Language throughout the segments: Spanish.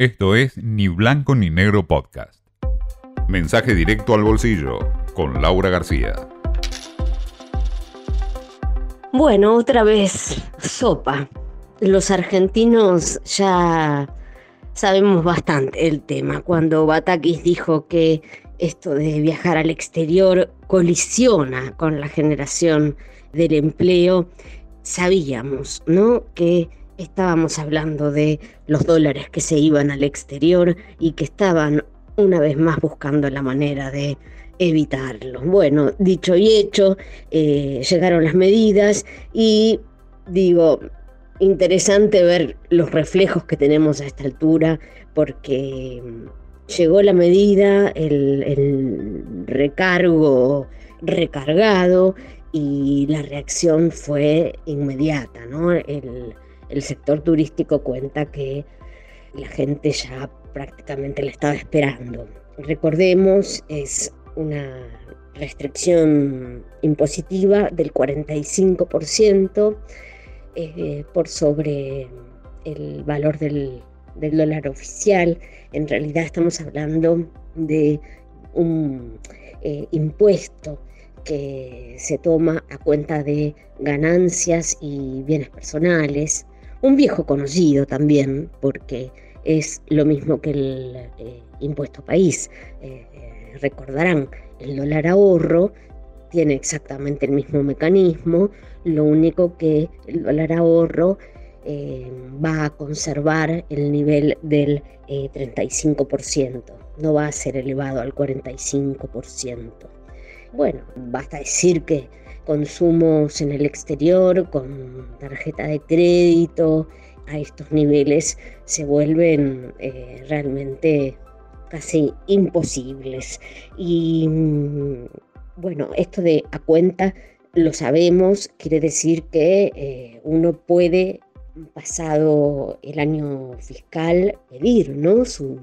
Esto es Ni Blanco ni Negro Podcast. Mensaje directo al bolsillo con Laura García. Bueno, otra vez, sopa. Los argentinos ya sabemos bastante el tema. Cuando Batakis dijo que esto de viajar al exterior colisiona con la generación del empleo, sabíamos, ¿no? Que estábamos hablando de los dólares que se iban al exterior y que estaban una vez más buscando la manera de evitarlo. Bueno, dicho y hecho, eh, llegaron las medidas y digo, interesante ver los reflejos que tenemos a esta altura porque llegó la medida, el, recargo recargado y la reacción fue inmediata, ¿no? El sector turístico cuenta que la gente ya prácticamente le estaba esperando. Recordemos, es una restricción impositiva del 45% eh, por sobre el valor del, del, dólar oficial. En realidad estamos hablando de un eh, impuesto que se toma a cuenta de ganancias y bienes personales un viejo conocido también, porque es lo mismo que el eh, impuesto país. Eh, eh, recordarán, el dólar ahorro tiene exactamente el mismo mecanismo, lo único que el dólar ahorro va a conservar el nivel del 35%, no va a ser elevado al 45%. Bueno, basta decir que consumos en el exterior con tarjeta de crédito a estos niveles se vuelven eh, realmente casi imposibles. Y mm, bueno, esto de a cuenta lo sabemos, quiere decir que eh, uno puede pasado el año fiscal pedir ¿no? su,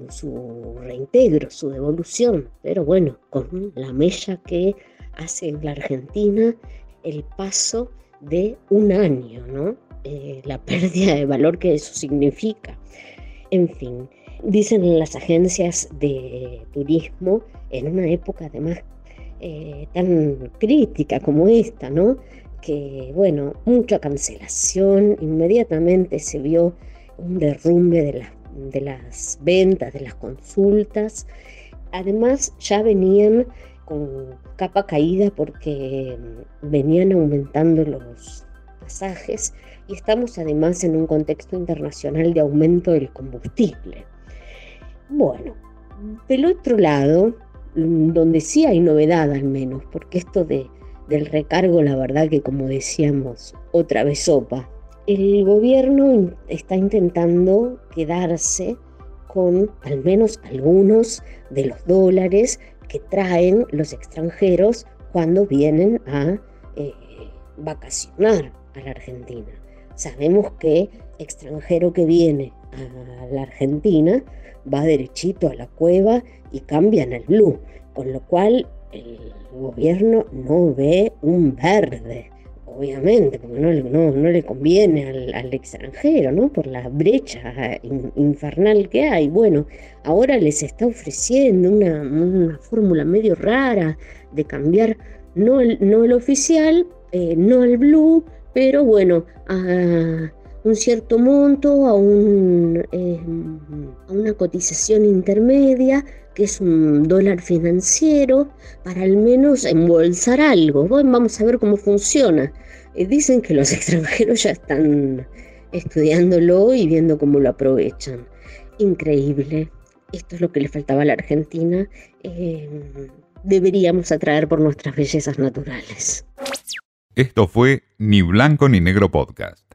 reintegro, su devolución, pero bueno, con la mella que hace en la Argentina el paso de un año, ¿no? Eh, la pérdida de valor que eso significa. En fin, dicen las agencias de turismo en una época además eh, tan crítica como esta, ¿no? Que bueno, mucha cancelación, inmediatamente se vio un derrumbe de, de las ventas, de las consultas. Además, ya venían con capa caída porque mm, venían aumentando los pasajes y estamos además en un contexto internacional de aumento del combustible. Bueno, del otro lado, mm, donde sí hay novedad al menos, porque esto de, del recargo, la verdad que como decíamos, otra vez sopa, el gobierno está intentando quedarse con al menos algunos de los dólares que traen los extranjeros cuando vienen a eh, vacacionar a la Argentina. Sabemos que extranjero que viene a la Argentina va derechito a la cueva y cambia en el blue, con lo cual el gobierno no ve un verde obviamente, porque no, no, le conviene al, extranjero, ¿no? Por la brecha infernal que hay. Bueno, ahora les está ofreciendo una, fórmula medio rara de cambiar no el, no el oficial, eh, no el blue, pero bueno, a un cierto monto, a, un, eh, a una cotización intermedia, que es un dólar financiero, para al menos embolsar algo. Bueno, vamos a ver cómo funciona. Eh, dicen que los extranjeros ya están estudiándolo y viendo cómo lo aprovechan. Increíble. Esto es lo que le faltaba a la Argentina. Eh, deberíamos atraer por nuestras bellezas naturales. Esto fue Ni Blanco ni Negro Podcast.